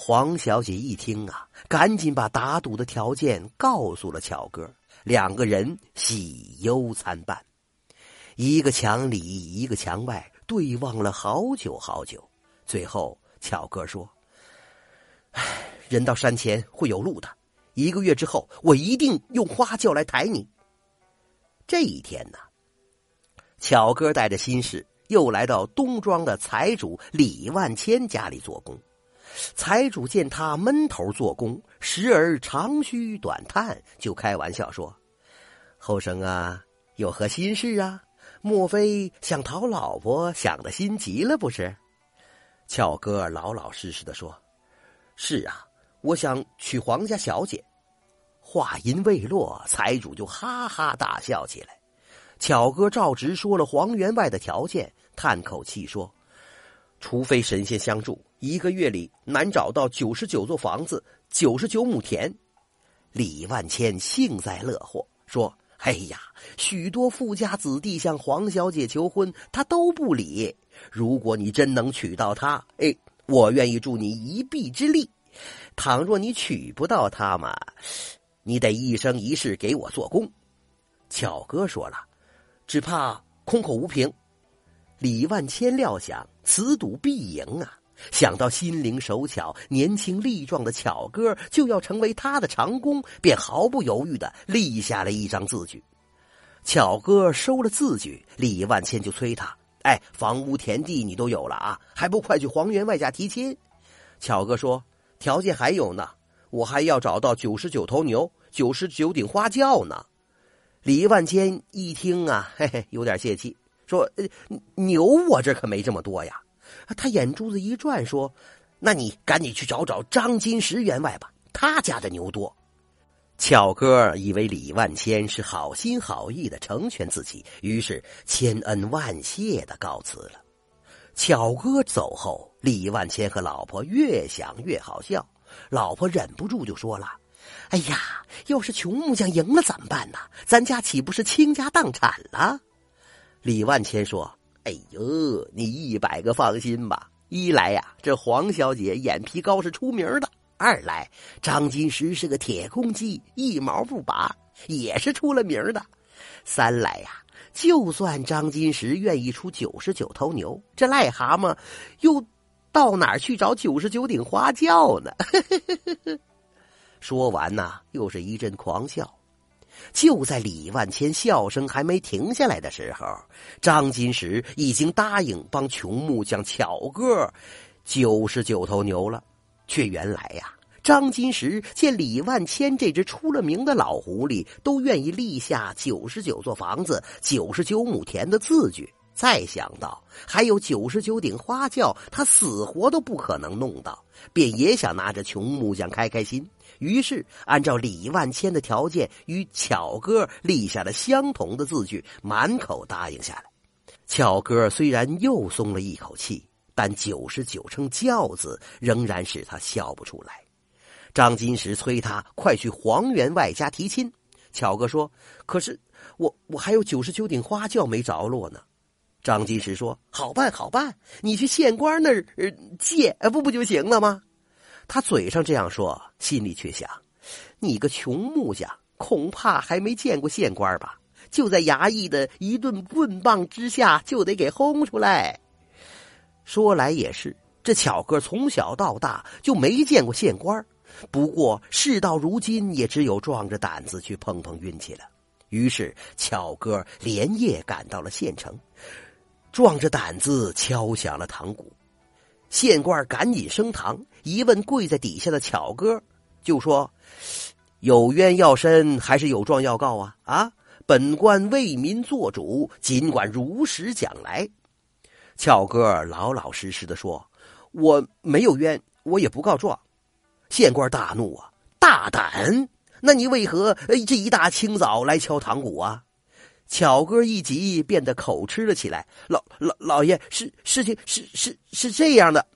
黄小姐一听啊，赶紧把打赌的条件告诉了巧哥，两个人喜忧参半，一个墙里一个墙外对望了好久好久。最后，巧哥说：“唉，人到山前会有路的，一个月之后，我一定用花轿来抬你。”这一天呢，巧哥带着心事又来到东庄的财主李万千家里做工。财主见他闷头做工，时而长吁短叹，就开玩笑说：“后生啊，有何心事啊？莫非想讨老婆，想的心急了不是？”俏哥老老实实的说：“是啊，我想娶黄家小姐。”话音未落，财主就哈哈大笑起来。巧哥照直说了黄员外的条件，叹口气说：“除非神仙相助。”一个月里难找到九十九座房子、九十九亩田，李万千幸灾乐祸说：“哎呀，许多富家子弟向黄小姐求婚，她都不理。如果你真能娶到她，哎，我愿意助你一臂之力。倘若你娶不到她嘛，你得一生一世给我做工。”巧哥说了：“只怕空口无凭。”李万千料想此赌必赢啊。想到心灵手巧、年轻力壮的巧哥就要成为他的长工，便毫不犹豫的立下了一张字据。巧哥收了字据，李万千就催他：“哎，房屋田地你都有了啊，还不快去黄员外家提亲？”巧哥说：“条件还有呢，我还要找到九十九头牛、九十九顶花轿呢。”李万千一听啊，嘿嘿，有点泄气，说：“牛我这可没这么多呀。”他眼珠子一转，说：“那你赶紧去找找张金石员外吧，他家的牛多。”巧哥以为李万千是好心好意的成全自己，于是千恩万谢的告辞了。巧哥走后，李万千和老婆越想越好笑，老婆忍不住就说了：“哎呀，要是穷木匠赢了怎么办呢？咱家岂不是倾家荡产了？”李万千说。哎呦，你一百个放心吧！一来呀，这黄小姐眼皮高是出名的；二来，张金石是个铁公鸡，一毛不拔，也是出了名的；三来呀，就算张金石愿意出九十九头牛，这癞蛤蟆又到哪儿去找九十九顶花轿呢？说完呐，又是一阵狂笑。就在李万千笑声还没停下来的时候，张金石已经答应帮穷木匠巧哥九十九头牛了。却原来呀，张金石见李万千这只出了名的老狐狸都愿意立下九十九座房子、九十九亩田的字据，再想到还有九十九顶花轿，他死活都不可能弄到，便也想拿着穷木匠开开心。于是，按照李万千的条件，与巧哥立下了相同的字据，满口答应下来。巧哥虽然又松了一口气，但九十九乘轿子仍然使他笑不出来。张金石催他快去黄员外家提亲。巧哥说：“可是我我还有九十九顶花轿没着落呢。”张金石说：“好办好办，你去县官那儿借，不不就行了吗？”他嘴上这样说，心里却想：“你个穷木匠，恐怕还没见过县官吧？就在衙役的一顿棍棒之下，就得给轰出来。”说来也是，这巧哥从小到大就没见过县官，不过事到如今，也只有壮着胆子去碰碰运气了。于是，巧哥连夜赶到了县城，壮着胆子敲响了堂鼓。县官赶紧升堂，一问跪在底下的巧哥，就说：“有冤要伸，还是有状要告啊？啊！本官为民做主，尽管如实讲来。”巧哥老老实实的说：“我没有冤，我也不告状。”县官大怒啊！大胆！那你为何这一大清早来敲堂鼓啊？巧哥一急，变得口吃了起来。老老老爷，事事情是是是这样的。